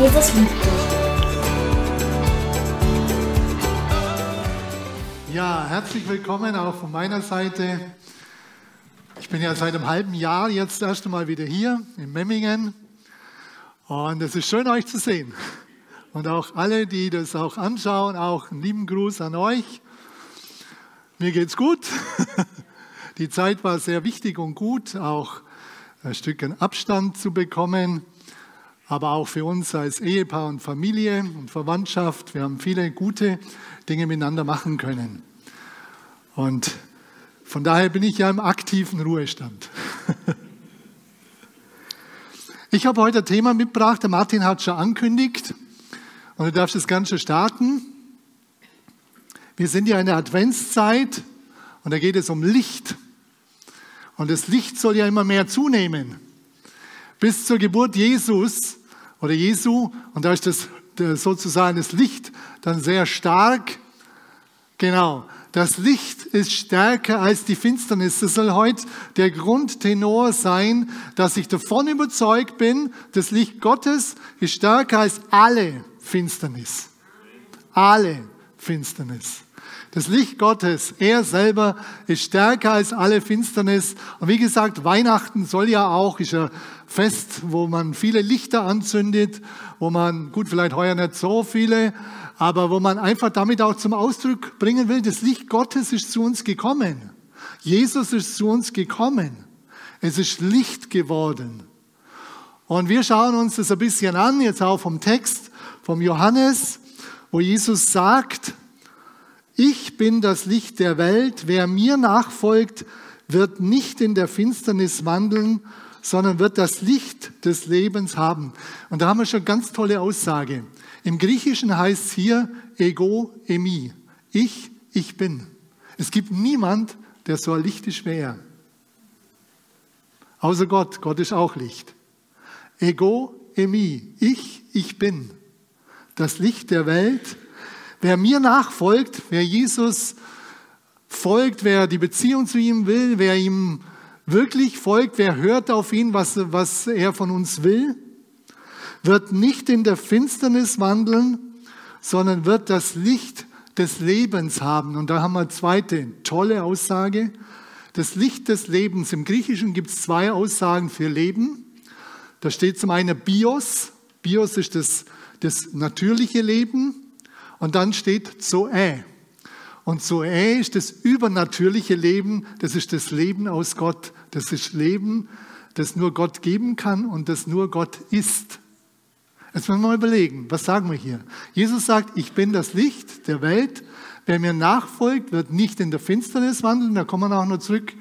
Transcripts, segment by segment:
Jesus liebt dich. Ja, herzlich willkommen auch von meiner Seite. Ich bin ja seit einem halben Jahr jetzt erst einmal wieder hier in Memmingen. Und es ist schön, euch zu sehen. Und auch alle, die das auch anschauen, auch einen lieben Gruß an euch. Mir geht's gut. Die Zeit war sehr wichtig und gut, auch ein Stückchen Abstand zu bekommen, aber auch für uns als Ehepaar und Familie und Verwandtschaft. Wir haben viele gute Dinge miteinander machen können. Und von daher bin ich ja im aktiven Ruhestand. Ich habe heute ein Thema mitgebracht, der Martin hat schon angekündigt und du darfst das Ganze starten. Wir sind ja in der Adventszeit und da geht es um Licht. Und das Licht soll ja immer mehr zunehmen. Bis zur Geburt Jesus oder Jesu, und da ist das sozusagen das Licht dann sehr stark. Genau, das Licht ist stärker als die Finsternis. Das soll heute der Grundtenor sein, dass ich davon überzeugt bin, das Licht Gottes ist stärker als alle Finsternis. Alle Finsternis. Das Licht Gottes, er selber ist stärker als alle Finsternis. Und wie gesagt, Weihnachten soll ja auch, ist ja Fest, wo man viele Lichter anzündet, wo man, gut, vielleicht heuer nicht so viele, aber wo man einfach damit auch zum Ausdruck bringen will, das Licht Gottes ist zu uns gekommen. Jesus ist zu uns gekommen. Es ist Licht geworden. Und wir schauen uns das ein bisschen an, jetzt auch vom Text vom Johannes, wo Jesus sagt, ich bin das Licht der Welt. Wer mir nachfolgt, wird nicht in der Finsternis wandeln, sondern wird das Licht des Lebens haben. Und da haben wir schon eine ganz tolle Aussage. Im Griechischen heißt es hier ego emi. Ich, ich bin. Es gibt niemand, der so ein Licht ist wie er. Außer Gott. Gott ist auch Licht. Ego emi. Ich, ich bin. Das Licht der Welt Wer mir nachfolgt, wer Jesus folgt, wer die Beziehung zu ihm will, wer ihm wirklich folgt, wer hört auf ihn, was, was er von uns will, wird nicht in der Finsternis wandeln, sondern wird das Licht des Lebens haben. Und da haben wir zweite tolle Aussage. Das Licht des Lebens. Im Griechischen gibt es zwei Aussagen für Leben. Da steht zum einen Bios. Bios ist das, das natürliche Leben. Und dann steht Zoe. Und Zoe ist das übernatürliche Leben, das ist das Leben aus Gott. Das ist Leben, das nur Gott geben kann und das nur Gott ist. Jetzt müssen wir mal überlegen, was sagen wir hier? Jesus sagt, ich bin das Licht der Welt. Wer mir nachfolgt, wird nicht in der Finsternis wandeln, da kommen wir auch noch zurück,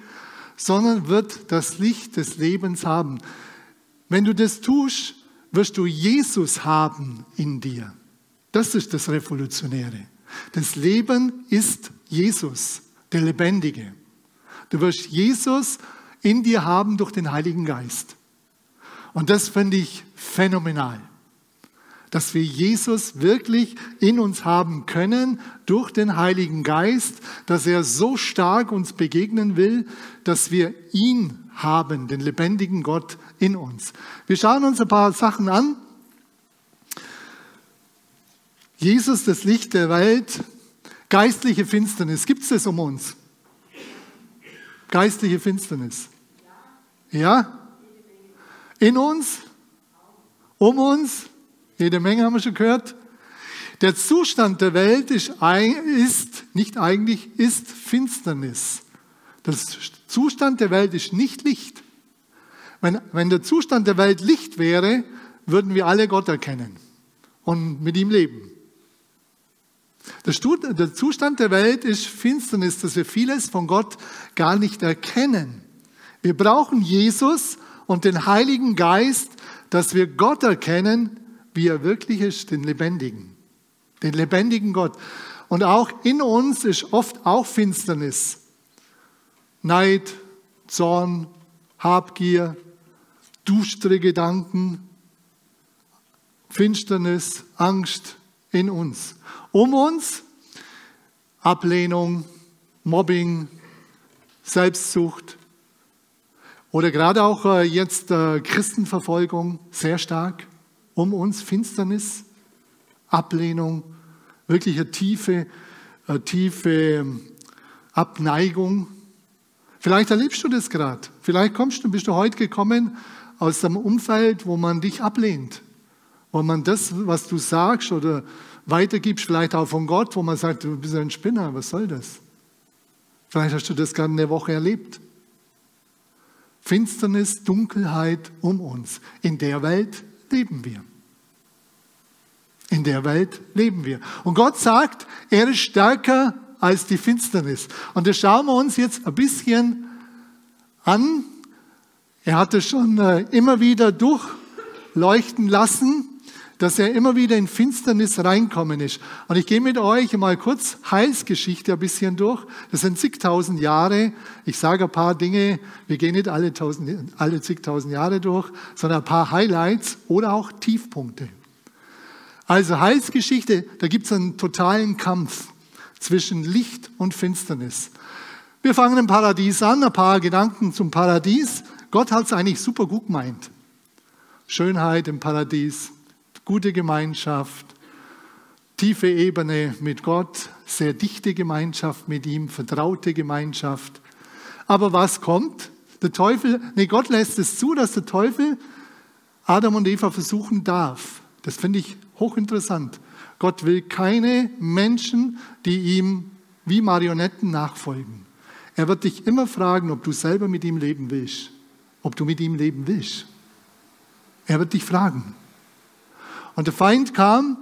sondern wird das Licht des Lebens haben. Wenn du das tust, wirst du Jesus haben in dir. Das ist das Revolutionäre. Das Leben ist Jesus, der Lebendige. Du wirst Jesus in dir haben durch den Heiligen Geist. Und das finde ich phänomenal, dass wir Jesus wirklich in uns haben können durch den Heiligen Geist, dass er so stark uns begegnen will, dass wir ihn haben, den lebendigen Gott in uns. Wir schauen uns ein paar Sachen an Jesus, das Licht der Welt, geistliche Finsternis. Gibt es das um uns? Geistliche Finsternis. Ja? In uns? Um uns? Jede Menge haben wir schon gehört. Der Zustand der Welt ist, ist nicht eigentlich, ist Finsternis. Der Zustand der Welt ist nicht Licht. Wenn, wenn der Zustand der Welt Licht wäre, würden wir alle Gott erkennen und mit ihm leben. Der Zustand der Welt ist Finsternis, dass wir vieles von Gott gar nicht erkennen. Wir brauchen Jesus und den Heiligen Geist, dass wir Gott erkennen, wie er wirklich ist, den Lebendigen. Den lebendigen Gott. Und auch in uns ist oft auch Finsternis. Neid, Zorn, Habgier, düstere Gedanken, Finsternis, Angst in uns um uns. Ablehnung, Mobbing, Selbstsucht oder gerade auch äh, jetzt äh, Christenverfolgung sehr stark um uns, Finsternis, Ablehnung, wirkliche tiefe, äh, tiefe ähm, Abneigung. Vielleicht erlebst du das gerade. Vielleicht kommst du, bist du heute gekommen aus einem Umfeld, wo man dich ablehnt, wo man das, was du sagst oder weitergibst, vielleicht auch von Gott, wo man sagt, du bist ein Spinner, was soll das? Vielleicht hast du das gerade eine Woche erlebt. Finsternis, Dunkelheit um uns. In der Welt leben wir. In der Welt leben wir. Und Gott sagt, er ist stärker als die Finsternis. Und das schauen wir uns jetzt ein bisschen an. Er hat es schon äh, immer wieder durchleuchten lassen dass er immer wieder in Finsternis reinkommen ist. Und ich gehe mit euch mal kurz Heilsgeschichte ein bisschen durch. Das sind zigtausend Jahre. Ich sage ein paar Dinge. Wir gehen nicht alle, tausend, alle zigtausend Jahre durch, sondern ein paar Highlights oder auch Tiefpunkte. Also Heilsgeschichte, da gibt es einen totalen Kampf zwischen Licht und Finsternis. Wir fangen im Paradies an, ein paar Gedanken zum Paradies. Gott hat es eigentlich super gut gemeint. Schönheit im Paradies, gute Gemeinschaft, tiefe Ebene mit Gott, sehr dichte Gemeinschaft mit ihm, vertraute Gemeinschaft. Aber was kommt? Der Teufel, nee, Gott lässt es zu, dass der Teufel Adam und Eva versuchen darf. Das finde ich hochinteressant. Gott will keine Menschen, die ihm wie Marionetten nachfolgen. Er wird dich immer fragen, ob du selber mit ihm leben willst, ob du mit ihm leben willst. Er wird dich fragen. Und der Feind kam,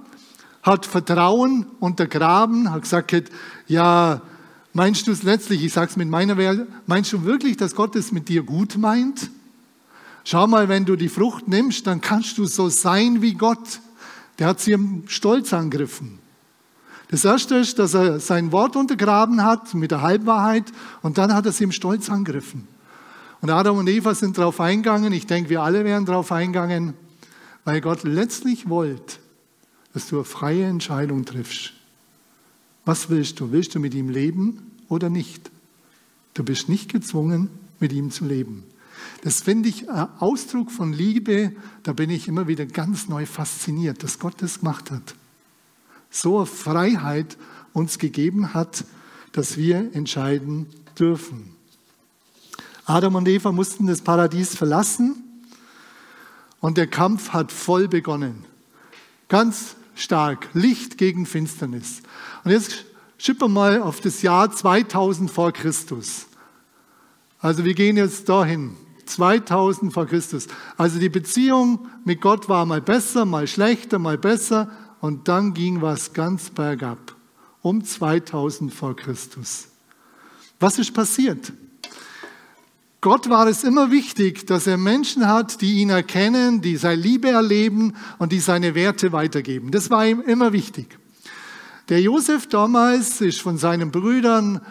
hat Vertrauen untergraben, hat gesagt, ja, meinst du es letztlich, ich sage es mit meiner Welt, meinst du wirklich, dass Gott es mit dir gut meint? Schau mal, wenn du die Frucht nimmst, dann kannst du so sein wie Gott. Der hat sie im Stolz angegriffen. Das erste ist, dass er sein Wort untergraben hat mit der Halbwahrheit und dann hat er sie im Stolz angegriffen. Und Adam und Eva sind darauf eingegangen, ich denke, wir alle wären darauf eingegangen, weil Gott letztlich wollte, dass du eine freie Entscheidung triffst. Was willst du? Willst du mit ihm leben oder nicht? Du bist nicht gezwungen, mit ihm zu leben. Das finde ich ein Ausdruck von Liebe, da bin ich immer wieder ganz neu fasziniert, dass Gott das gemacht hat. So eine Freiheit uns gegeben hat, dass wir entscheiden dürfen. Adam und Eva mussten das Paradies verlassen und der Kampf hat voll begonnen. Ganz stark. Licht gegen Finsternis. Und jetzt schippen wir mal auf das Jahr 2000 vor Christus. Also wir gehen jetzt dahin. 2000 vor Christus. Also die Beziehung mit Gott war mal besser, mal schlechter, mal besser. Und dann ging was ganz bergab. Um 2000 vor Christus. Was ist passiert? Gott war es immer wichtig, dass er Menschen hat, die ihn erkennen, die seine Liebe erleben und die seine Werte weitergeben. Das war ihm immer wichtig. Der Josef damals ist von seinen Brüdern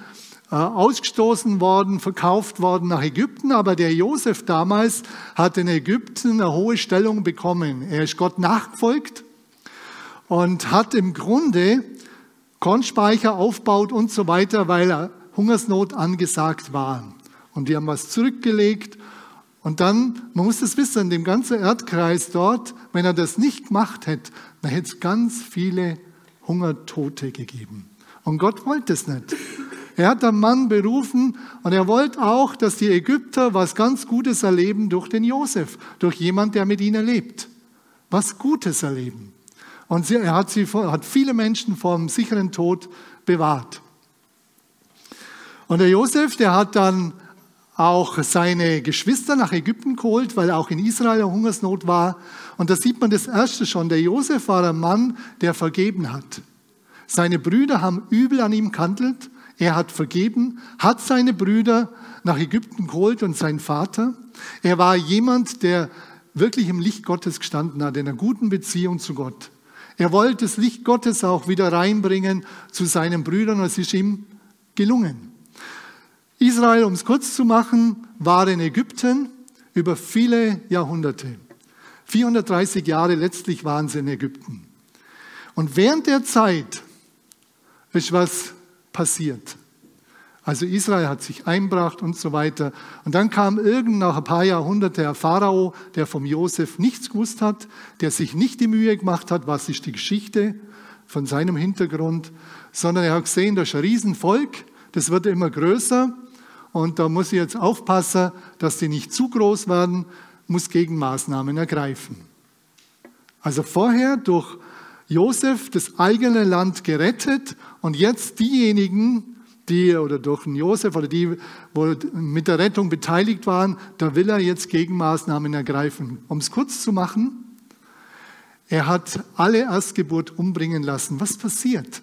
äh, ausgestoßen worden, verkauft worden nach Ägypten, aber der Josef damals hat in Ägypten eine hohe Stellung bekommen. Er ist Gott nachgefolgt und hat im Grunde Kornspeicher aufgebaut und so weiter, weil Hungersnot angesagt war und die haben was zurückgelegt. Und dann, man muss das wissen, in dem ganzen Erdkreis dort, wenn er das nicht gemacht hätte, dann hätte es ganz viele Hungertote gegeben. Und Gott wollte es nicht. Er hat den Mann berufen und er wollte auch, dass die Ägypter was ganz Gutes erleben durch den Josef, durch jemand, der mit ihnen lebt. Was Gutes erleben. Und er hat, sie, hat viele Menschen vom sicheren Tod bewahrt. Und der Josef, der hat dann auch seine Geschwister nach Ägypten geholt, weil auch in Israel Hungersnot war. Und da sieht man das erste schon. Der Josef war ein Mann, der vergeben hat. Seine Brüder haben übel an ihm kantelt. Er hat vergeben, hat seine Brüder nach Ägypten geholt und sein Vater. Er war jemand, der wirklich im Licht Gottes gestanden hat, in einer guten Beziehung zu Gott. Er wollte das Licht Gottes auch wieder reinbringen zu seinen Brüdern und es ist ihm gelungen. Israel, um es kurz zu machen, war in Ägypten über viele Jahrhunderte. 430 Jahre letztlich waren sie in Ägypten. Und während der Zeit ist was passiert. Also Israel hat sich einbracht und so weiter. Und dann kam irgend nach ein paar Jahrhunderten der Pharao, der vom Josef nichts gewusst hat, der sich nicht die Mühe gemacht hat, was ist die Geschichte von seinem Hintergrund, sondern er hat gesehen, das ist ein Riesenvolk, das wird immer größer und da muss ich jetzt aufpassen, dass die nicht zu groß werden, muss Gegenmaßnahmen ergreifen. Also vorher durch Josef das eigene Land gerettet und jetzt diejenigen, die oder durch Josef oder die, wo mit der Rettung beteiligt waren, da will er jetzt Gegenmaßnahmen ergreifen. Um es kurz zu machen, er hat alle Erstgeburt umbringen lassen. Was passiert,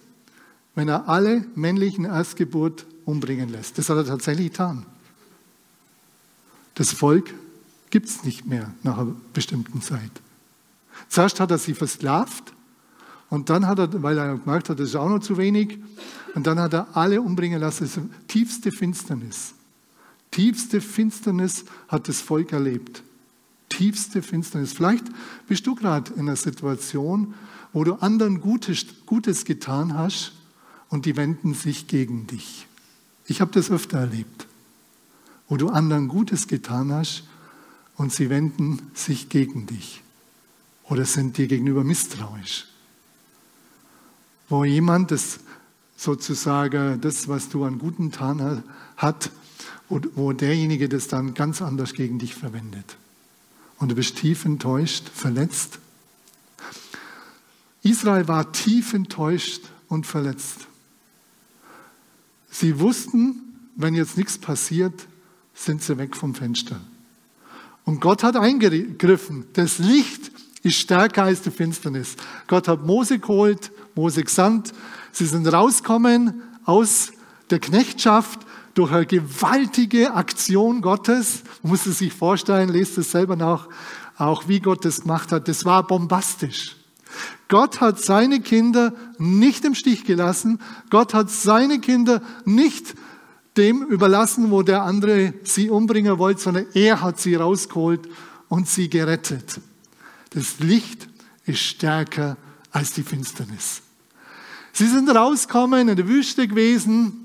wenn er alle männlichen Erstgeburt umbringen lässt? Das hat er tatsächlich getan. Das Volk gibt es nicht mehr nach einer bestimmten Zeit. Zuerst hat er sie versklavt und dann hat er, weil er gemerkt hat, das ist auch noch zu wenig, und dann hat er alle umbringen lassen. Das ist tiefste Finsternis. Tiefste Finsternis hat das Volk erlebt. Tiefste Finsternis. Vielleicht bist du gerade in einer Situation, wo du anderen Gutes, Gutes getan hast und die wenden sich gegen dich. Ich habe das öfter erlebt, wo du anderen Gutes getan hast und sie wenden sich gegen dich oder sind dir gegenüber misstrauisch. Wo jemand das sozusagen das, was du an guten Taten hat, wo derjenige das dann ganz anders gegen dich verwendet. Und du bist tief enttäuscht, verletzt. Israel war tief enttäuscht und verletzt. Sie wussten, wenn jetzt nichts passiert, sind sie weg vom Fenster. Und Gott hat eingegriffen. Das Licht ist stärker als die Finsternis. Gott hat Mose geholt, Mose gesandt, Sie sind rausgekommen aus der Knechtschaft durch eine gewaltige Aktion Gottes. Man muss es sich vorstellen, lest es selber nach, auch wie Gott das gemacht hat. Das war bombastisch. Gott hat seine Kinder nicht im Stich gelassen. Gott hat seine Kinder nicht dem überlassen, wo der andere sie umbringen wollte, sondern er hat sie rausgeholt und sie gerettet. Das Licht ist stärker als die Finsternis. Sie sind rausgekommen in der Wüste gewesen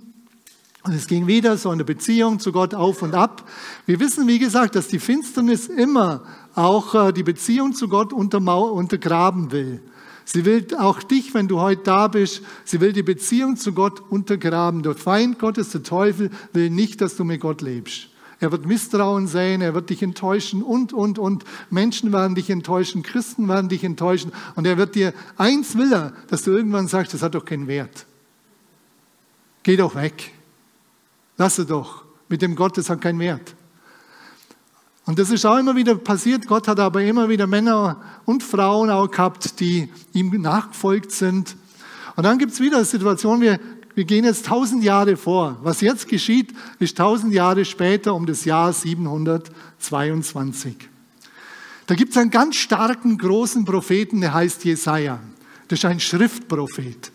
und es ging wieder so eine Beziehung zu Gott auf und ab. Wir wissen, wie gesagt, dass die Finsternis immer auch äh, die Beziehung zu Gott untergraben will. Sie will auch dich, wenn du heute da bist, sie will die Beziehung zu Gott untergraben. Der Feind Gottes, der Teufel, will nicht, dass du mit Gott lebst. Er wird Misstrauen sehen, er wird dich enttäuschen und, und, und. Menschen werden dich enttäuschen, Christen werden dich enttäuschen. Und er wird dir, eins will er, dass du irgendwann sagst, das hat doch keinen Wert. Geh doch weg. Lasse doch. Mit dem Gott, das hat keinen Wert. Und das ist auch immer wieder passiert. Gott hat aber immer wieder Männer und Frauen auch gehabt, die ihm nachgefolgt sind. Und dann gibt es wieder eine Situation, wir wir gehen jetzt tausend Jahre vor. Was jetzt geschieht, ist tausend Jahre später um das Jahr 722. Da gibt es einen ganz starken, großen Propheten, der heißt Jesaja. Das ist ein Schriftprophet.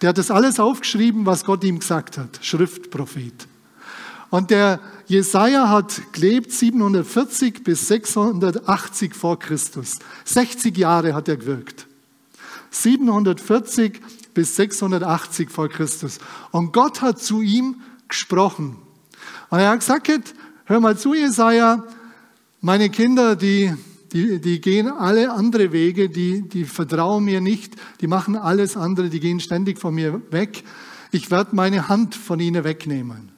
Der hat das alles aufgeschrieben, was Gott ihm gesagt hat. Schriftprophet. Und der Jesaja hat gelebt 740 bis 680 vor Christus. 60 Jahre hat er gewirkt. 740 bis 680 vor Christus. Und Gott hat zu ihm gesprochen. Und er hat gesagt, hör mal zu, Jesaja, meine Kinder, die, die, die gehen alle andere Wege, die, die vertrauen mir nicht, die machen alles andere, die gehen ständig von mir weg. Ich werde meine Hand von ihnen wegnehmen.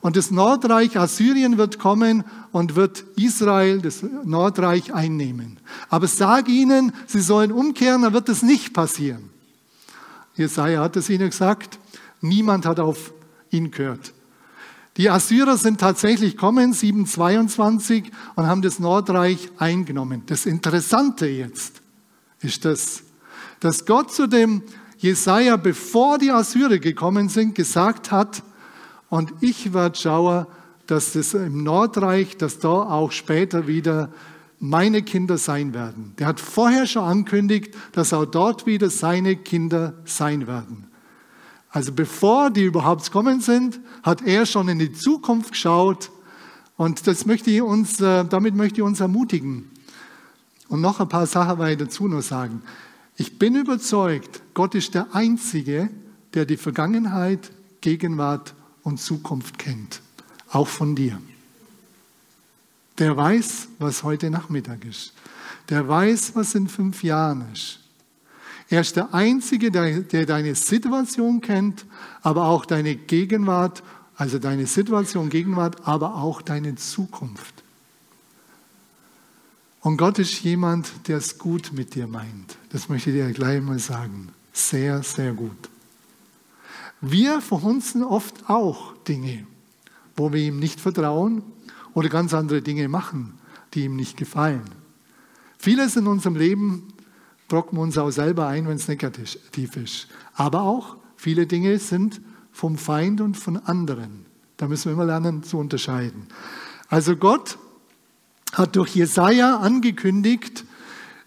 Und das Nordreich Assyrien wird kommen und wird Israel, das Nordreich, einnehmen. Aber sag ihnen, sie sollen umkehren, dann wird das nicht passieren. Jesaja hat es ihnen gesagt. Niemand hat auf ihn gehört. Die Assyrer sind tatsächlich kommen, 722, und haben das Nordreich eingenommen. Das Interessante jetzt ist das, dass Gott zu dem Jesaja, bevor die Assyrer gekommen sind, gesagt hat, und ich werde schauen, dass das im Nordreich, dass da auch später wieder meine Kinder sein werden. Der hat vorher schon angekündigt, dass auch dort wieder seine Kinder sein werden. Also bevor die überhaupt kommen sind, hat er schon in die Zukunft geschaut und das möchte ich uns, äh, damit möchte ich uns ermutigen. Und noch ein paar Sachen weiter dazu noch sagen. Ich bin überzeugt, Gott ist der Einzige, der die Vergangenheit, Gegenwart und Zukunft kennt, auch von dir. Der weiß, was heute Nachmittag ist. Der weiß, was in fünf Jahren ist. Er ist der Einzige, der, der deine Situation kennt, aber auch deine Gegenwart, also deine Situation, Gegenwart, aber auch deine Zukunft. Und Gott ist jemand, der es gut mit dir meint. Das möchte ich dir gleich mal sagen. Sehr, sehr gut. Wir verhunzen oft auch Dinge, wo wir ihm nicht vertrauen oder ganz andere Dinge machen, die ihm nicht gefallen. Vieles in unserem Leben brocken wir uns auch selber ein, wenn es negativ ist. Aber auch viele Dinge sind vom Feind und von anderen. Da müssen wir immer lernen zu unterscheiden. Also Gott hat durch Jesaja angekündigt,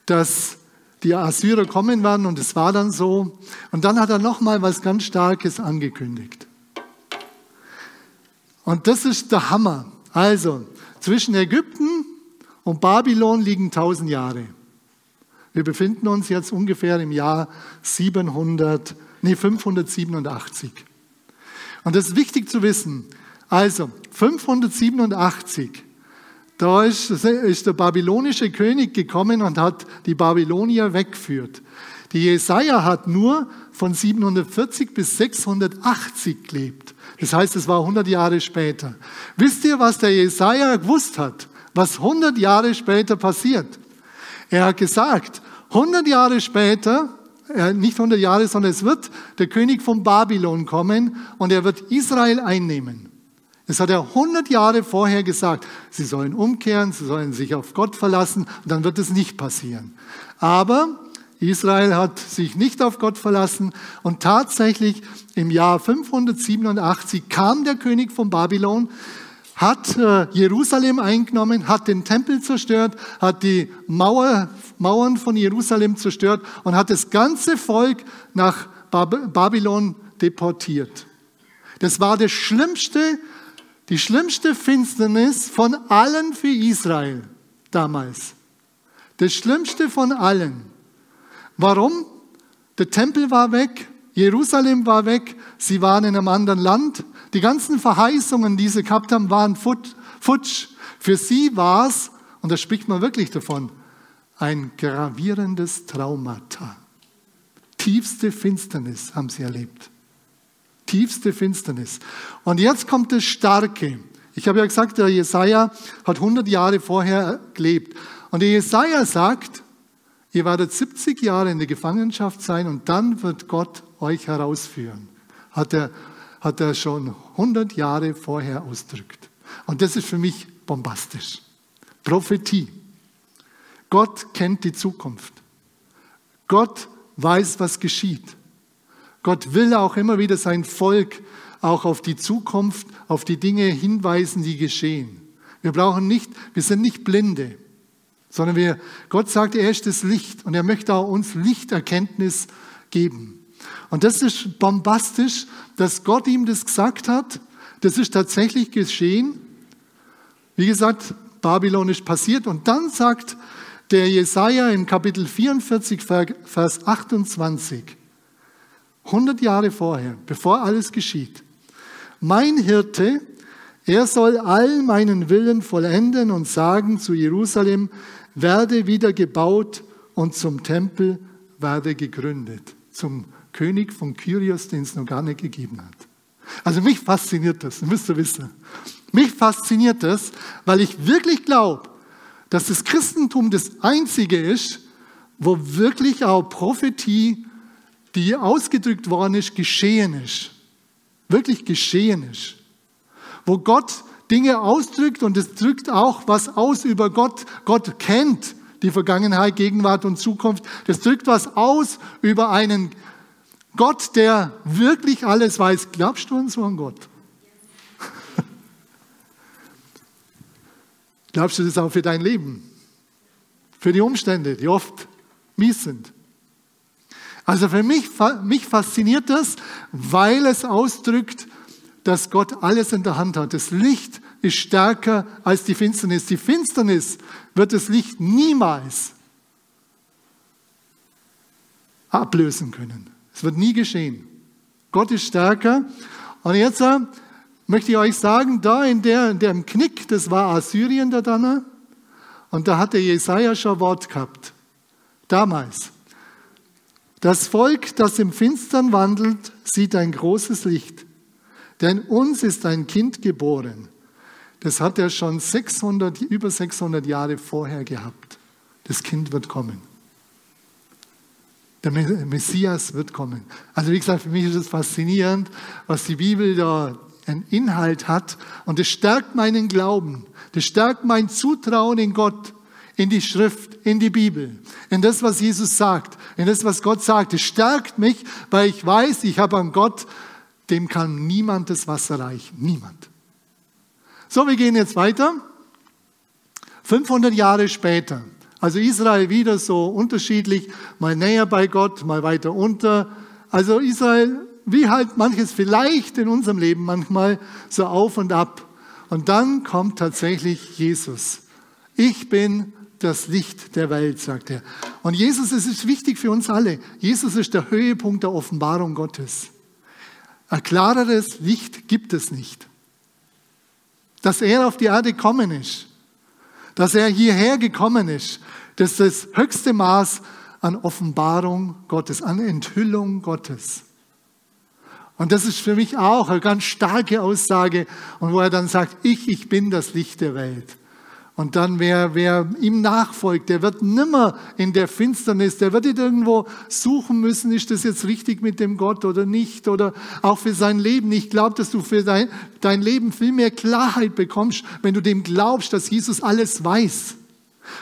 dass die Assyrer kommen werden und es war dann so. Und dann hat er nochmal was ganz Starkes angekündigt. Und das ist der Hammer. Also, zwischen Ägypten und Babylon liegen tausend Jahre. Wir befinden uns jetzt ungefähr im Jahr 700, nee, 587. Und das ist wichtig zu wissen. Also, 587 da ist, ist der babylonische König gekommen und hat die Babylonier weggeführt. Die Jesaja hat nur von 740 bis 680 gelebt. Das heißt, es war 100 Jahre später. Wisst ihr, was der Jesaja gewusst hat? Was 100 Jahre später passiert? Er hat gesagt, 100 Jahre später, äh, nicht 100 Jahre, sondern es wird der König von Babylon kommen und er wird Israel einnehmen. Das hat er 100 Jahre vorher gesagt. Sie sollen umkehren, sie sollen sich auf Gott verlassen und dann wird es nicht passieren. Aber Israel hat sich nicht auf Gott verlassen und tatsächlich im Jahr 587 kam der König von Babylon, hat äh, Jerusalem eingenommen, hat den Tempel zerstört, hat die Mauer, Mauern von Jerusalem zerstört und hat das ganze Volk nach Babylon deportiert. Das war das schlimmste die schlimmste Finsternis von allen für Israel damals. Das schlimmste von allen. Warum? Der Tempel war weg, Jerusalem war weg, sie waren in einem anderen Land. Die ganzen Verheißungen, die sie gehabt haben, waren futsch. Für sie war es, und da spricht man wirklich davon, ein gravierendes Traumata. Tiefste Finsternis haben sie erlebt tiefste Finsternis. Und jetzt kommt das Starke. Ich habe ja gesagt, der Jesaja hat 100 Jahre vorher gelebt. Und der Jesaja sagt, ihr werdet 70 Jahre in der Gefangenschaft sein und dann wird Gott euch herausführen. Hat er, hat er schon 100 Jahre vorher ausdrückt. Und das ist für mich bombastisch. Prophetie. Gott kennt die Zukunft. Gott weiß, was geschieht. Gott will auch immer wieder sein Volk auch auf die Zukunft, auf die Dinge hinweisen, die geschehen. Wir brauchen nicht, wir sind nicht Blinde, sondern wir, Gott sagt, er ist das Licht und er möchte auch uns Lichterkenntnis geben. Und das ist bombastisch, dass Gott ihm das gesagt hat. Das ist tatsächlich geschehen. Wie gesagt, Babylon ist passiert und dann sagt der Jesaja in Kapitel 44, Vers 28, 100 Jahre vorher, bevor alles geschieht. Mein Hirte, er soll all meinen Willen vollenden und sagen zu Jerusalem, werde wieder gebaut und zum Tempel werde gegründet. Zum König von Kyrios, den es noch gar nicht gegeben hat. Also mich fasziniert das, müsst ihr wissen. Mich fasziniert das, weil ich wirklich glaube, dass das Christentum das Einzige ist, wo wirklich auch Prophetie die ausgedrückt worden ist, geschehen ist. Wirklich geschehen ist. Wo Gott Dinge ausdrückt und es drückt auch was aus über Gott. Gott kennt die Vergangenheit, Gegenwart und Zukunft. Das drückt was aus über einen Gott, der wirklich alles weiß. Glaubst du an so einen Gott? Glaubst du das auch für dein Leben? Für die Umstände, die oft mies sind? Also für mich, mich fasziniert das, weil es ausdrückt, dass Gott alles in der Hand hat. Das Licht ist stärker als die Finsternis. Die Finsternis wird das Licht niemals ablösen können. Es wird nie geschehen. Gott ist stärker. Und jetzt, äh, möchte ich euch sagen, da in, der, in dem Knick, das war Assyrien da dann, und da hat der Jesaja schon Wort gehabt. Damals. Das Volk, das im Finstern wandelt, sieht ein großes Licht. Denn uns ist ein Kind geboren. Das hat er schon 600, über 600 Jahre vorher gehabt. Das Kind wird kommen. Der Messias wird kommen. Also wie gesagt, für mich ist es faszinierend, was die Bibel da einen Inhalt hat. Und es stärkt meinen Glauben. Das stärkt mein Zutrauen in Gott, in die Schrift, in die Bibel, in das, was Jesus sagt, in das, was Gott sagt. Es stärkt mich, weil ich weiß, ich habe an Gott, dem kann niemand das Wasser reichen. Niemand. So, wir gehen jetzt weiter. 500 Jahre später. Also Israel wieder so unterschiedlich, mal näher bei Gott, mal weiter unter. Also Israel, wie halt manches vielleicht in unserem Leben manchmal so auf und ab. Und dann kommt tatsächlich Jesus. Ich bin das Licht der Welt, sagt er. Und Jesus, es ist wichtig für uns alle. Jesus ist der Höhepunkt der Offenbarung Gottes. Ein klareres Licht gibt es nicht. Dass er auf die Erde gekommen ist, dass er hierher gekommen ist, das ist das höchste Maß an Offenbarung Gottes, an Enthüllung Gottes. Und das ist für mich auch eine ganz starke Aussage, und wo er dann sagt, ich, ich bin das Licht der Welt. Und dann, wer, wer ihm nachfolgt, der wird nimmer in der Finsternis, der wird nicht irgendwo suchen müssen, ist das jetzt richtig mit dem Gott oder nicht, oder auch für sein Leben. Ich glaube, dass du für dein, dein Leben viel mehr Klarheit bekommst, wenn du dem glaubst, dass Jesus alles weiß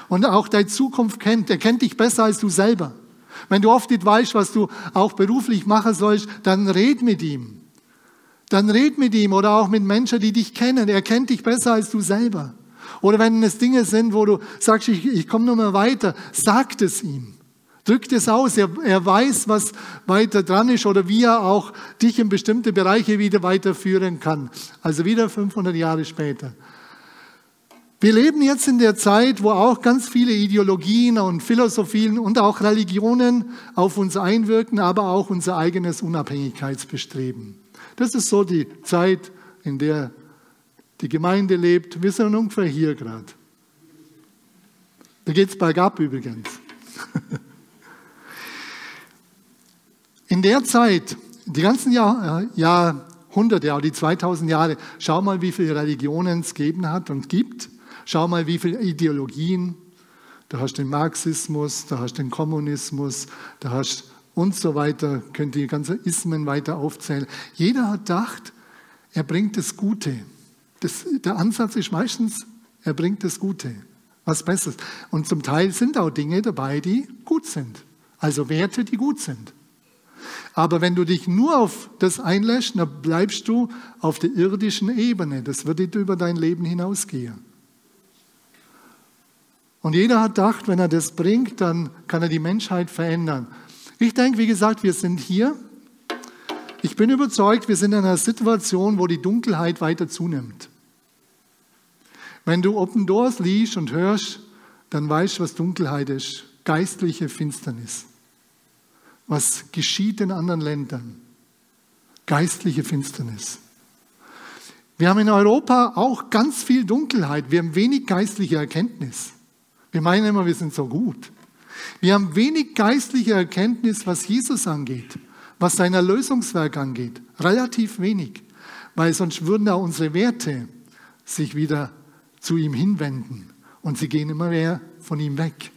und auch deine Zukunft kennt. Er kennt dich besser als du selber. Wenn du oft nicht weißt, was du auch beruflich machen sollst, dann red mit ihm. Dann red mit ihm oder auch mit Menschen, die dich kennen. Er kennt dich besser als du selber. Oder wenn es Dinge sind, wo du sagst, ich, ich komme noch mal weiter, sag es ihm. Drückt es aus. Er, er weiß, was weiter dran ist oder wie er auch dich in bestimmte Bereiche wieder weiterführen kann. Also wieder 500 Jahre später. Wir leben jetzt in der Zeit, wo auch ganz viele Ideologien und Philosophien und auch Religionen auf uns einwirken, aber auch unser eigenes Unabhängigkeitsbestreben. Das ist so die Zeit, in der die Gemeinde lebt. Wir sind ungefähr hier gerade. Da geht es bergab übrigens. In der Zeit, die ganzen Jahr, Jahrhunderte, ja, die 2000 Jahre, schau mal, wie viele Religionen es gegeben hat und gibt. Schau mal, wie viele Ideologien. Da hast du den Marxismus, da hast du den Kommunismus, da hast und so weiter. Könnt ihr ganze Ismen weiter aufzählen. Jeder hat gedacht, er bringt das Gute. Das, der Ansatz ist meistens, er bringt das Gute, was Besseres. Und zum Teil sind auch Dinge dabei, die gut sind. Also Werte, die gut sind. Aber wenn du dich nur auf das einlässt, dann bleibst du auf der irdischen Ebene. Das wird über dein Leben hinausgehen. Und jeder hat gedacht, wenn er das bringt, dann kann er die Menschheit verändern. Ich denke, wie gesagt, wir sind hier. Ich bin überzeugt, wir sind in einer Situation, wo die Dunkelheit weiter zunimmt. Wenn du Open Doors liest und hörst, dann weißt du, was Dunkelheit ist. Geistliche Finsternis. Was geschieht in anderen Ländern? Geistliche Finsternis. Wir haben in Europa auch ganz viel Dunkelheit. Wir haben wenig geistliche Erkenntnis. Wir meinen immer, wir sind so gut. Wir haben wenig geistliche Erkenntnis, was Jesus angeht, was sein Erlösungswerk angeht. Relativ wenig, weil sonst würden da unsere Werte sich wieder zu ihm hinwenden. Und sie gehen immer mehr von ihm weg.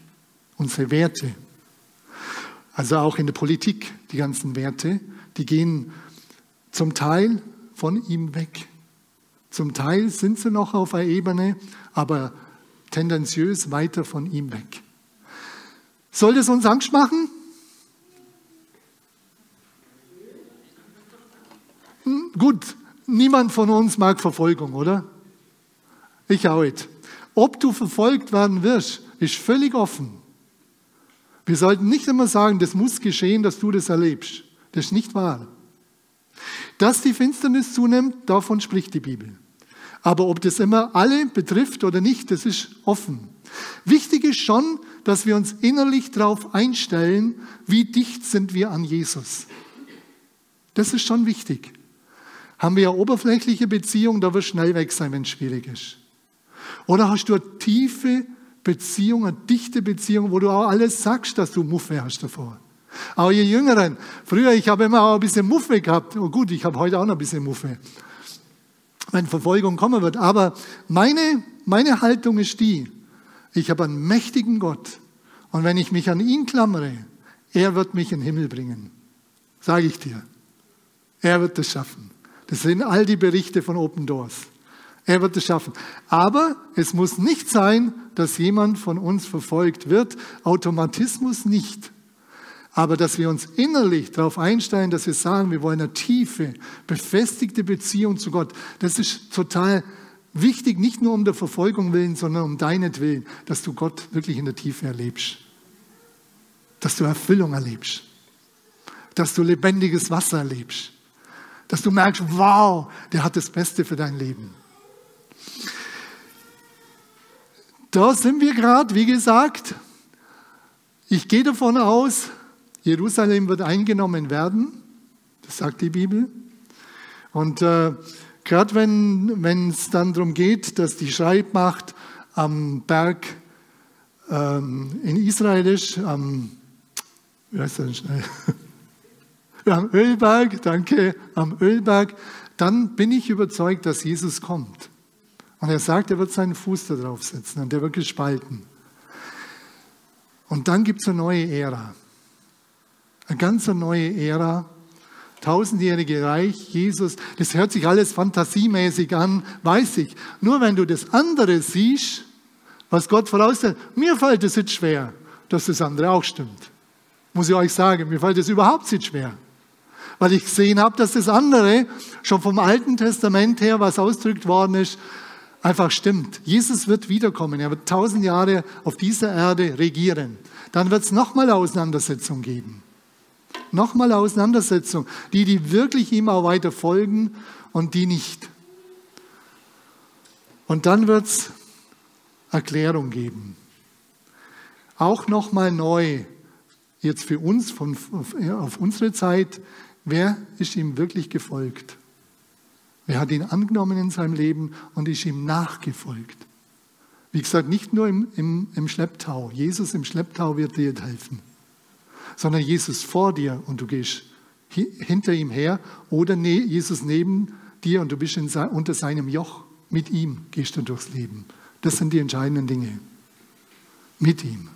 Unsere Werte. Also auch in der Politik, die ganzen Werte, die gehen zum Teil von ihm weg. Zum Teil sind sie noch auf einer Ebene, aber tendenziös weiter von ihm weg. Soll das uns Angst machen? Hm, gut, niemand von uns mag Verfolgung, oder? Ich nicht. Ob du verfolgt werden wirst, ist völlig offen. Wir sollten nicht immer sagen, das muss geschehen, dass du das erlebst. Das ist nicht wahr. Dass die Finsternis zunimmt, davon spricht die Bibel. Aber ob das immer alle betrifft oder nicht, das ist offen. Wichtig ist schon, dass wir uns innerlich darauf einstellen, wie dicht sind wir an Jesus. Das ist schon wichtig. Haben wir eine oberflächliche Beziehung, da wird schnell weg sein, wenn es schwierig ist. Oder hast du eine tiefe Beziehung, eine dichte Beziehung, wo du auch alles sagst, dass du Muffe hast davor. Aber ihr Jüngeren, früher, ich habe immer auch ein bisschen Muffe gehabt. Oh gut, ich habe heute auch noch ein bisschen Muffe, wenn Verfolgung kommen wird. Aber meine, meine Haltung ist die, ich habe einen mächtigen Gott. Und wenn ich mich an ihn klammere, er wird mich in den Himmel bringen. Sage ich dir. Er wird es schaffen. Das sind all die Berichte von Open Doors. Er wird es schaffen. Aber es muss nicht sein, dass jemand von uns verfolgt wird. Automatismus nicht. Aber dass wir uns innerlich darauf einstellen, dass wir sagen, wir wollen eine tiefe, befestigte Beziehung zu Gott. Das ist total wichtig, nicht nur um der Verfolgung willen, sondern um deinetwillen, dass du Gott wirklich in der Tiefe erlebst. Dass du Erfüllung erlebst. Dass du lebendiges Wasser erlebst. Dass du merkst, wow, der hat das Beste für dein Leben. Da sind wir gerade, wie gesagt. Ich gehe davon aus, Jerusalem wird eingenommen werden. Das sagt die Bibel. Und äh, gerade wenn es dann darum geht, dass die Schreibmacht am Berg ähm, in Israel ist, am, wie heißt das schnell? am Ölberg, danke, am Ölberg, dann bin ich überzeugt, dass Jesus kommt. Und er sagt, er wird seinen Fuß da drauf setzen und der wird gespalten. Und dann gibt es eine neue Ära. Eine ganz neue Ära. Tausendjährige Reich, Jesus, das hört sich alles fantasiemäßig an, weiß ich. Nur wenn du das andere siehst, was Gott voraussetzt, mir fällt es jetzt schwer, dass das andere auch stimmt. Muss ich euch sagen, mir fällt es überhaupt nicht schwer. Weil ich gesehen habe, dass das andere schon vom Alten Testament her, was ausgedrückt worden ist, einfach stimmt. Jesus wird wiederkommen. Er wird tausend Jahre auf dieser Erde regieren. Dann wird es nochmal Auseinandersetzung geben nochmal Auseinandersetzung. Die, die wirklich ihm auch weiter folgen und die nicht. Und dann wird es Erklärung geben. Auch nochmal neu, jetzt für uns, von, auf unsere Zeit, wer ist ihm wirklich gefolgt? Wer hat ihn angenommen in seinem Leben und ist ihm nachgefolgt? Wie gesagt, nicht nur im, im, im Schlepptau. Jesus im Schlepptau wird dir helfen sondern Jesus vor dir und du gehst hinter ihm her oder ne, Jesus neben dir und du bist unter seinem Joch. Mit ihm gehst du durchs Leben. Das sind die entscheidenden Dinge. Mit ihm.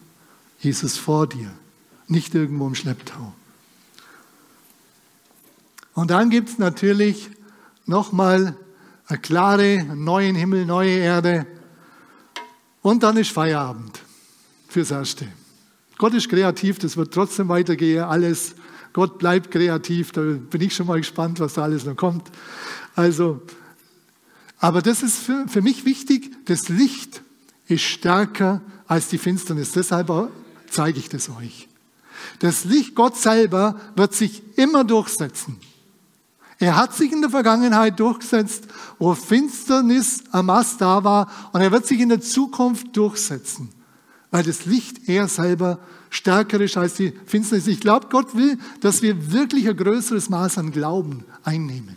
Jesus vor dir, nicht irgendwo im Schlepptau. Und dann gibt es natürlich nochmal eine klare, neuen Himmel, neue Erde. Und dann ist Feierabend fürs Erste. Gott ist kreativ, das wird trotzdem weitergehen, alles. Gott bleibt kreativ, da bin ich schon mal gespannt, was da alles noch kommt. Also, aber das ist für, für mich wichtig, das Licht ist stärker als die Finsternis. Deshalb zeige ich das euch. Das Licht Gott selber wird sich immer durchsetzen. Er hat sich in der Vergangenheit durchgesetzt, wo Finsternis am Ast da war, und er wird sich in der Zukunft durchsetzen weil das Licht er selber stärker ist als die Finsternis. Ich glaube, Gott will, dass wir wirklich ein größeres Maß an Glauben einnehmen.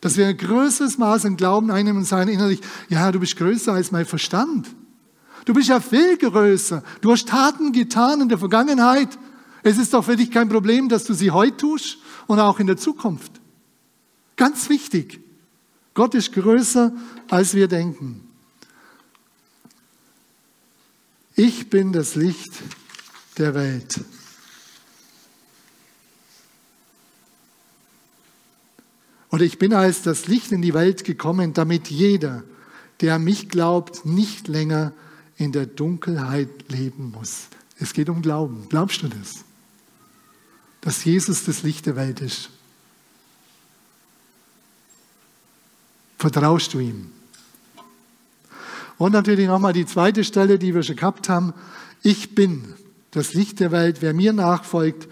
Dass wir ein größeres Maß an Glauben einnehmen und sagen innerlich, ja, du bist größer als mein Verstand. Du bist ja viel größer. Du hast Taten getan in der Vergangenheit. Es ist doch für dich kein Problem, dass du sie heute tust und auch in der Zukunft. Ganz wichtig. Gott ist größer, als wir denken. Ich bin das Licht der Welt. Und ich bin als das Licht in die Welt gekommen, damit jeder, der an mich glaubt, nicht länger in der Dunkelheit leben muss. Es geht um Glauben. Glaubst du das? Dass Jesus das Licht der Welt ist. Vertraust du ihm? Und natürlich nochmal die zweite Stelle, die wir schon gehabt haben. Ich bin das Licht der Welt. Wer mir nachfolgt,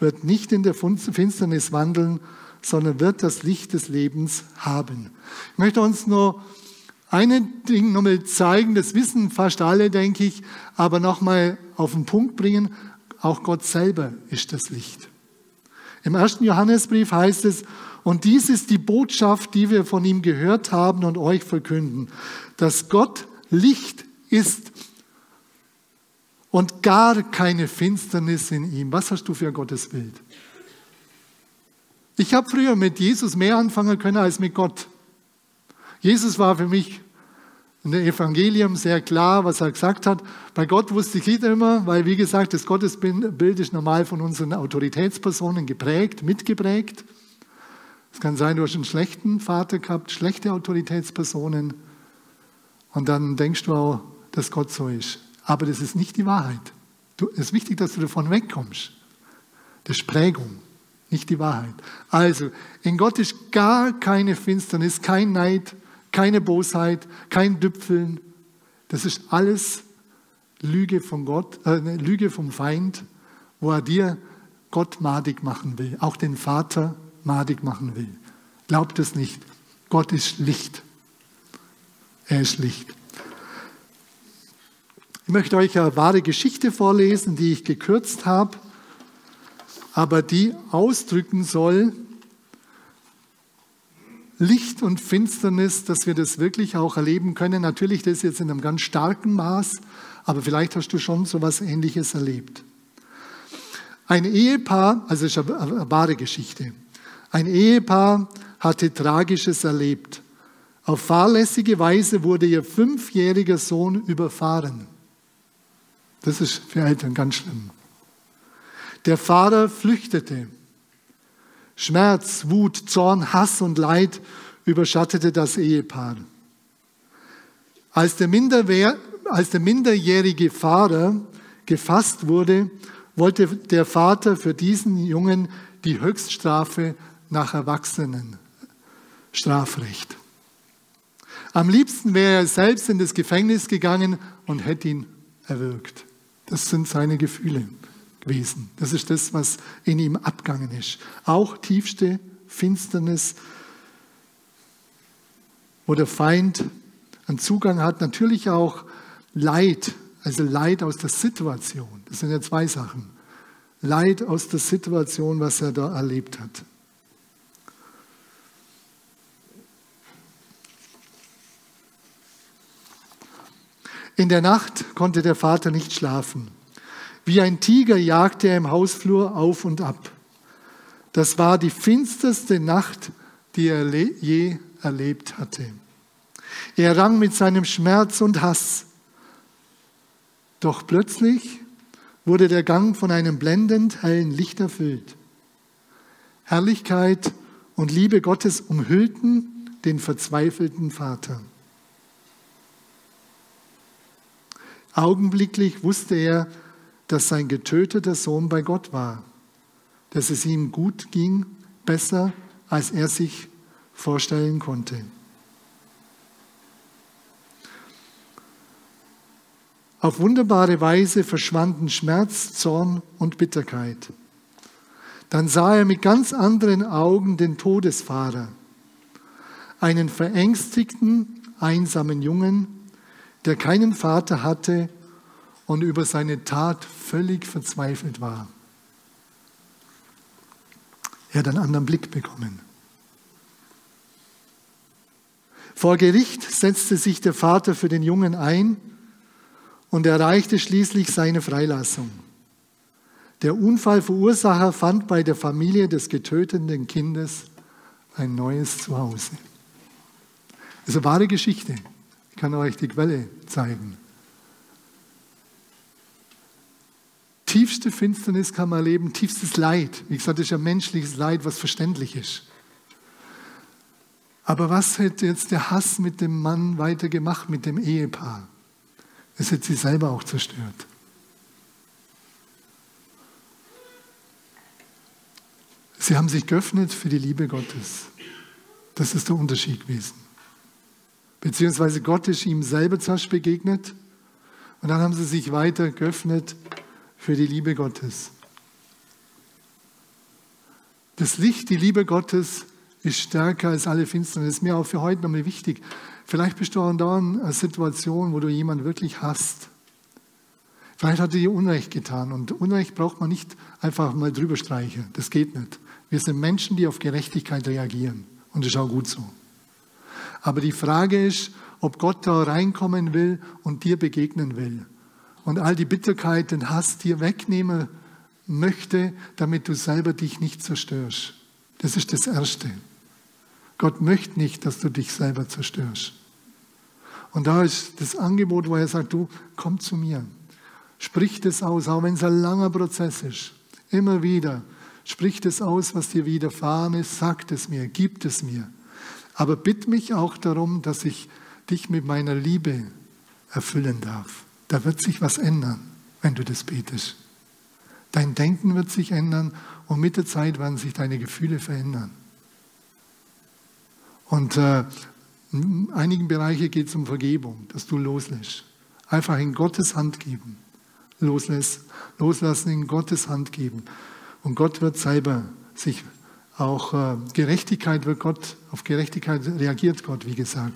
wird nicht in der Finsternis wandeln, sondern wird das Licht des Lebens haben. Ich möchte uns nur ein Ding nochmal zeigen, das wissen fast alle, denke ich, aber nochmal auf den Punkt bringen. Auch Gott selber ist das Licht. Im ersten Johannesbrief heißt es, und dies ist die Botschaft, die wir von ihm gehört haben und euch verkünden, dass Gott Licht ist und gar keine Finsternis in ihm. Was hast du für ein Gottesbild? Ich habe früher mit Jesus mehr anfangen können als mit Gott. Jesus war für mich in dem Evangelium sehr klar, was er gesagt hat. Bei Gott wusste ich nicht immer, weil wie gesagt, das Gottesbild ist normal von unseren Autoritätspersonen geprägt, mitgeprägt. Es kann sein, du hast einen schlechten Vater gehabt, schlechte Autoritätspersonen und dann denkst du auch, dass Gott so ist. Aber das ist nicht die Wahrheit. es ist wichtig, dass du davon wegkommst. Das ist Prägung, nicht die Wahrheit. Also, in Gott ist gar keine Finsternis, kein Neid, keine Bosheit, kein Düpfeln. Das ist alles Lüge von Gott, äh, Lüge vom Feind, wo er dir Gott madig machen will, auch den Vater madig machen will. Glaubt es nicht. Gott ist Licht. Er ist Licht. Ich möchte euch eine wahre Geschichte vorlesen, die ich gekürzt habe, aber die ausdrücken soll, Licht und Finsternis, dass wir das wirklich auch erleben können. Natürlich das jetzt in einem ganz starken Maß, aber vielleicht hast du schon so etwas Ähnliches erlebt. Ein Ehepaar, also es ist eine wahre Geschichte, ein Ehepaar hatte Tragisches erlebt. Auf fahrlässige Weise wurde ihr fünfjähriger Sohn überfahren. Das ist für Eltern ganz schlimm. Der Vater flüchtete. Schmerz, Wut, Zorn, Hass und Leid überschattete das Ehepaar. Als der, als der minderjährige Vater gefasst wurde, wollte der Vater für diesen Jungen die Höchststrafe nach Erwachsenenstrafrecht. Am liebsten wäre er selbst in das Gefängnis gegangen und hätte ihn erwürgt. Das sind seine Gefühle gewesen. Das ist das, was in ihm abgangen ist. Auch tiefste Finsternis, wo der Feind einen Zugang hat. Natürlich auch Leid, also Leid aus der Situation. Das sind ja zwei Sachen. Leid aus der Situation, was er da erlebt hat. In der Nacht konnte der Vater nicht schlafen. Wie ein Tiger jagte er im Hausflur auf und ab. Das war die finsterste Nacht, die er je erlebt hatte. Er rang mit seinem Schmerz und Hass. Doch plötzlich wurde der Gang von einem blendend hellen Licht erfüllt. Herrlichkeit und Liebe Gottes umhüllten den verzweifelten Vater. Augenblicklich wusste er, dass sein getöteter Sohn bei Gott war, dass es ihm gut ging, besser als er sich vorstellen konnte. Auf wunderbare Weise verschwanden Schmerz, Zorn und Bitterkeit. Dann sah er mit ganz anderen Augen den Todesfahrer, einen verängstigten, einsamen Jungen, der keinen Vater hatte und über seine Tat völlig verzweifelt war. Er hat einen anderen Blick bekommen. Vor Gericht setzte sich der Vater für den Jungen ein und erreichte schließlich seine Freilassung. Der Unfallverursacher fand bei der Familie des getöteten Kindes ein neues Zuhause. Das ist eine wahre Geschichte. Kann euch die Quelle zeigen. Tiefste Finsternis kann man erleben, tiefstes Leid. Wie gesagt, das ist ja menschliches Leid, was verständlich ist. Aber was hätte jetzt der Hass mit dem Mann weitergemacht, mit dem Ehepaar? Es hätte sie selber auch zerstört. Sie haben sich geöffnet für die Liebe Gottes. Das ist der Unterschied gewesen. Beziehungsweise Gott ist ihm selber zuerst begegnet und dann haben sie sich weiter geöffnet für die Liebe Gottes. Das Licht, die Liebe Gottes ist stärker als alle Finsternis. Ist mir auch für heute nochmal wichtig. Vielleicht bist du auch in einer Situation, wo du jemanden wirklich hast. Vielleicht hat er dir Unrecht getan und Unrecht braucht man nicht einfach mal drüber streichen. Das geht nicht. Wir sind Menschen, die auf Gerechtigkeit reagieren und das ist auch gut so. Aber die Frage ist, ob Gott da reinkommen will und dir begegnen will und all die Bitterkeit, den Hass dir wegnehmen möchte, damit du selber dich nicht zerstörst. Das ist das Erste. Gott möchte nicht, dass du dich selber zerstörst. Und da ist das Angebot, wo er sagt, du komm zu mir. Sprich das aus, auch wenn es ein langer Prozess ist. Immer wieder. Sprich das aus, was dir widerfahren ist. Sag es mir, gib es mir. Aber bitt mich auch darum, dass ich dich mit meiner Liebe erfüllen darf. Da wird sich was ändern, wenn du das betest. Dein Denken wird sich ändern und mit der Zeit werden sich deine Gefühle verändern. Und äh, in einigen Bereichen geht es um Vergebung, dass du loslässt. Einfach in Gottes Hand geben. Loslässt, loslassen, in Gottes Hand geben. Und Gott wird selber sich auch äh, Gerechtigkeit wird Gott, auf Gerechtigkeit reagiert Gott, wie gesagt.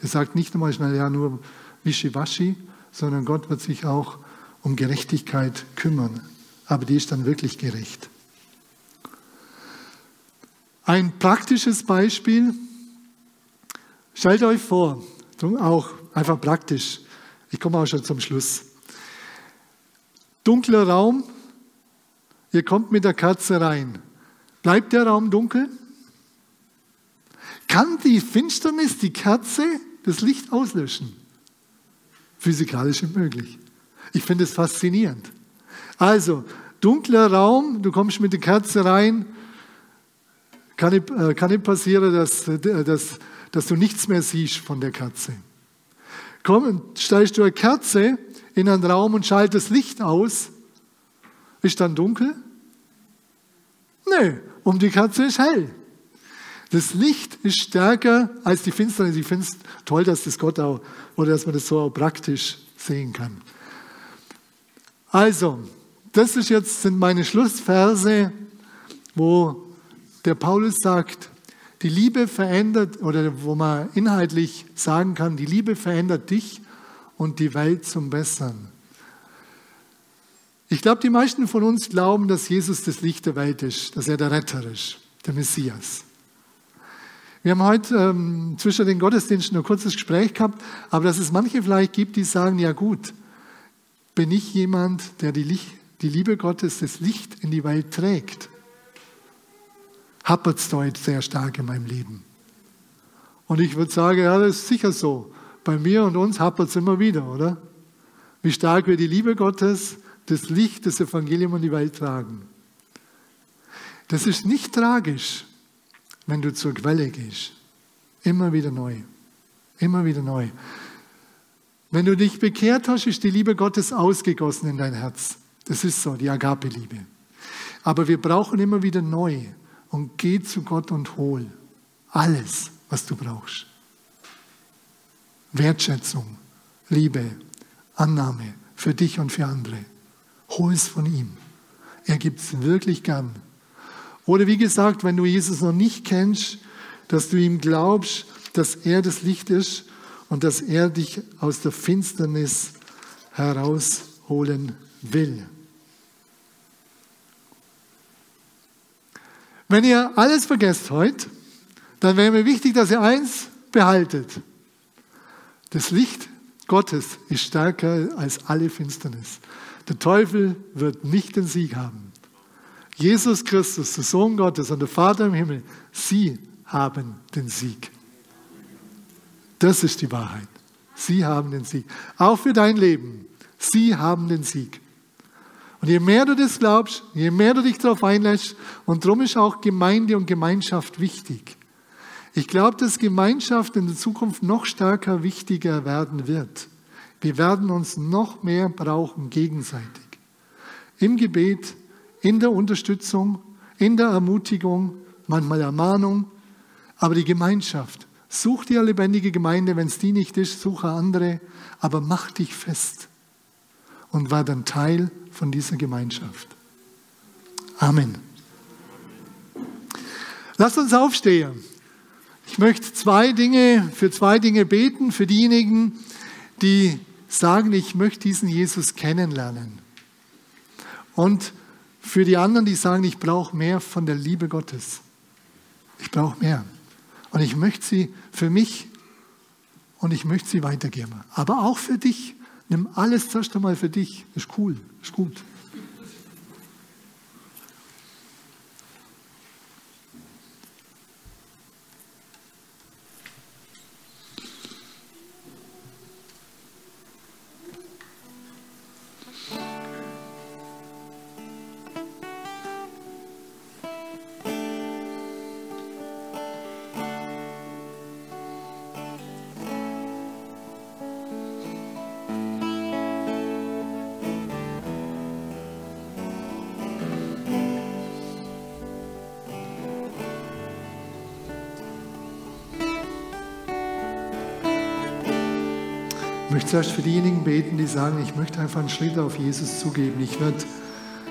Der sagt nicht einmal schnell, ja, nur wischiwaschi, sondern Gott wird sich auch um Gerechtigkeit kümmern. Aber die ist dann wirklich gerecht. Ein praktisches Beispiel. Stellt euch vor, auch einfach praktisch. Ich komme auch schon zum Schluss. Dunkler Raum, ihr kommt mit der Kerze rein. Bleibt der Raum dunkel? Kann die Finsternis, die Kerze, das Licht auslöschen? Physikalisch möglich. Ich finde es faszinierend. Also, dunkler Raum, du kommst mit der Kerze rein, kann nicht, äh, kann nicht passieren, dass, äh, dass, dass du nichts mehr siehst von der Kerze. Komm, stellst du eine Kerze in einen Raum und schaltest Licht aus, ist dann dunkel? Nö, um die Kerze ist hell. Das Licht ist stärker als die Finsternis. Ich finde es toll, dass das Gott auch, oder dass man das so auch praktisch sehen kann. Also, das ist jetzt, sind meine Schlussverse, wo der Paulus sagt, die Liebe verändert, oder wo man inhaltlich sagen kann, die Liebe verändert dich und die Welt zum Bessern. Ich glaube, die meisten von uns glauben, dass Jesus das Licht der Welt ist, dass er der Retter ist, der Messias. Wir haben heute ähm, zwischen den Gottesdiensten ein kurzes Gespräch gehabt, aber dass es manche vielleicht gibt, die sagen, ja gut, bin ich jemand, der die, Licht, die Liebe Gottes, das Licht in die Welt trägt? Happert es heute sehr stark in meinem Leben. Und ich würde sagen, ja, das ist sicher so. Bei mir und uns happert es immer wieder, oder? Wie stark wir die Liebe Gottes das Licht des Evangeliums in die Welt tragen. Das ist nicht tragisch, wenn du zur Quelle gehst. Immer wieder neu. Immer wieder neu. Wenn du dich bekehrt hast, ist die Liebe Gottes ausgegossen in dein Herz. Das ist so, die Agape-Liebe. Aber wir brauchen immer wieder neu. Und geh zu Gott und hol alles, was du brauchst. Wertschätzung, Liebe, Annahme für dich und für andere. Hol es von ihm. Er gibt es wirklich gern. Oder wie gesagt, wenn du Jesus noch nicht kennst, dass du ihm glaubst, dass er das Licht ist und dass er dich aus der Finsternis herausholen will. Wenn ihr alles vergesst heute, dann wäre mir wichtig, dass ihr eins behaltet. Das Licht Gottes ist stärker als alle Finsternis. Der Teufel wird nicht den Sieg haben. Jesus Christus, der Sohn Gottes und der Vater im Himmel, sie haben den Sieg. Das ist die Wahrheit. Sie haben den Sieg. Auch für dein Leben. Sie haben den Sieg. Und je mehr du das glaubst, je mehr du dich darauf einlässt, und darum ist auch Gemeinde und Gemeinschaft wichtig. Ich glaube, dass Gemeinschaft in der Zukunft noch stärker wichtiger werden wird. Wir werden uns noch mehr brauchen gegenseitig. Im Gebet, in der Unterstützung, in der Ermutigung, manchmal Ermahnung, aber die Gemeinschaft. Such dir eine lebendige Gemeinde, wenn es die nicht ist, suche andere, aber mach dich fest und war dann Teil von dieser Gemeinschaft. Amen. Lass uns aufstehen. Ich möchte zwei Dinge, für zwei Dinge beten, für diejenigen, die sagen, ich möchte diesen Jesus kennenlernen. Und für die anderen, die sagen, ich brauche mehr von der Liebe Gottes. Ich brauche mehr. Und ich möchte sie für mich und ich möchte sie weitergeben. Aber auch für dich. Nimm alles zuerst einmal für dich. Ist cool, ist gut. Möchte zuerst für diejenigen beten, die sagen, ich möchte einfach einen Schritt auf Jesus zugeben. Ich werde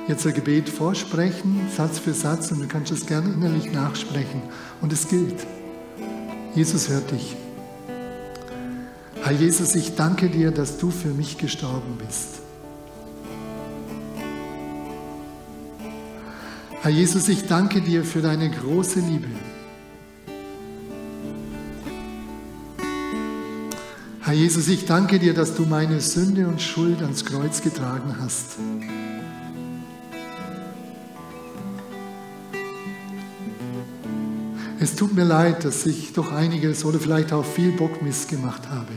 jetzt ein Gebet vorsprechen, Satz für Satz, und du kannst es gerne innerlich nachsprechen. Und es gilt. Jesus hört dich. Herr Jesus, ich danke dir, dass du für mich gestorben bist. Herr Jesus, ich danke dir für deine große Liebe. Herr Jesus, ich danke dir, dass du meine Sünde und Schuld ans Kreuz getragen hast. Es tut mir leid, dass ich doch einiges oder vielleicht auch viel Bock missgemacht habe.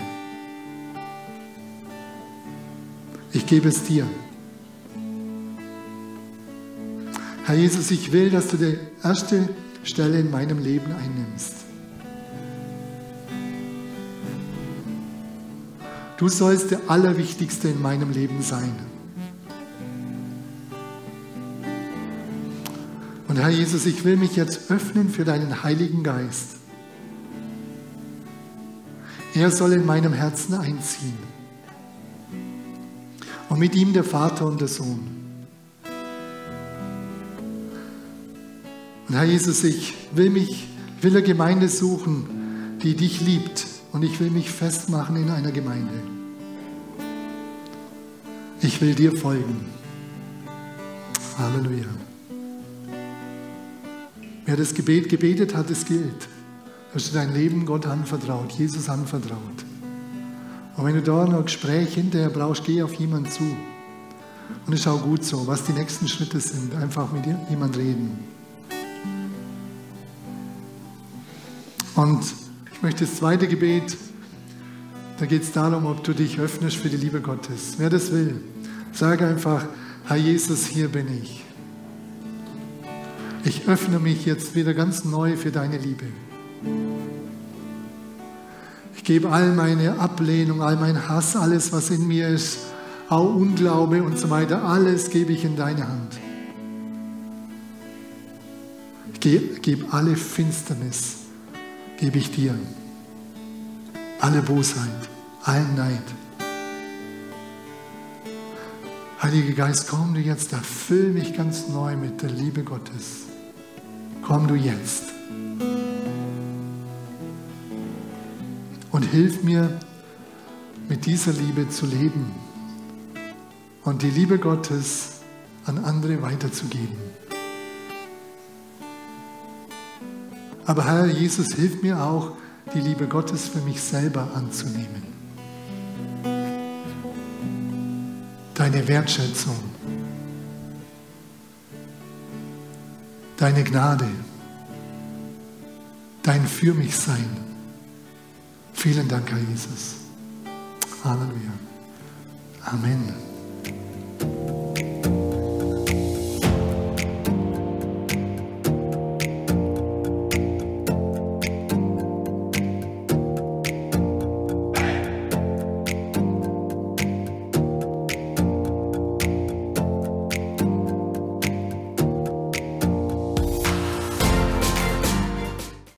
Ich gebe es dir. Herr Jesus, ich will, dass du die erste Stelle in meinem Leben einnimmst. Du sollst der Allerwichtigste in meinem Leben sein. Und Herr Jesus, ich will mich jetzt öffnen für deinen Heiligen Geist. Er soll in meinem Herzen einziehen. Und mit ihm der Vater und der Sohn. Und Herr Jesus, ich will mich, will eine Gemeinde suchen, die dich liebt und ich will mich festmachen in einer Gemeinde. Ich will dir folgen. Halleluja. Wer das Gebet gebetet hat, es gilt. Hast du dein Leben Gott anvertraut, Jesus anvertraut. Und wenn du da noch Gespräch hinterher brauchst, geh auf jemanden zu. Und es ist auch gut so, was die nächsten Schritte sind. Einfach mit jemand reden. Und ich möchte das zweite Gebet, da geht es darum, ob du dich öffnest für die Liebe Gottes. Wer das will, sage einfach, Herr Jesus, hier bin ich. Ich öffne mich jetzt wieder ganz neu für deine Liebe. Ich gebe all meine Ablehnung, all mein Hass, alles, was in mir ist, auch Unglaube und so weiter, alles gebe ich in deine Hand. Ich gebe alle Finsternis gebe ich dir. Alle Bosheit, allen Neid. Heiliger Geist, komm du jetzt, erfüll mich ganz neu mit der Liebe Gottes. Komm du jetzt. Und hilf mir, mit dieser Liebe zu leben und die Liebe Gottes an andere weiterzugeben. Aber Herr Jesus, hilf mir auch, die Liebe Gottes für mich selber anzunehmen. Deine Wertschätzung, deine Gnade, dein Für mich Sein. Vielen Dank, Herr Jesus. Halleluja. Amen.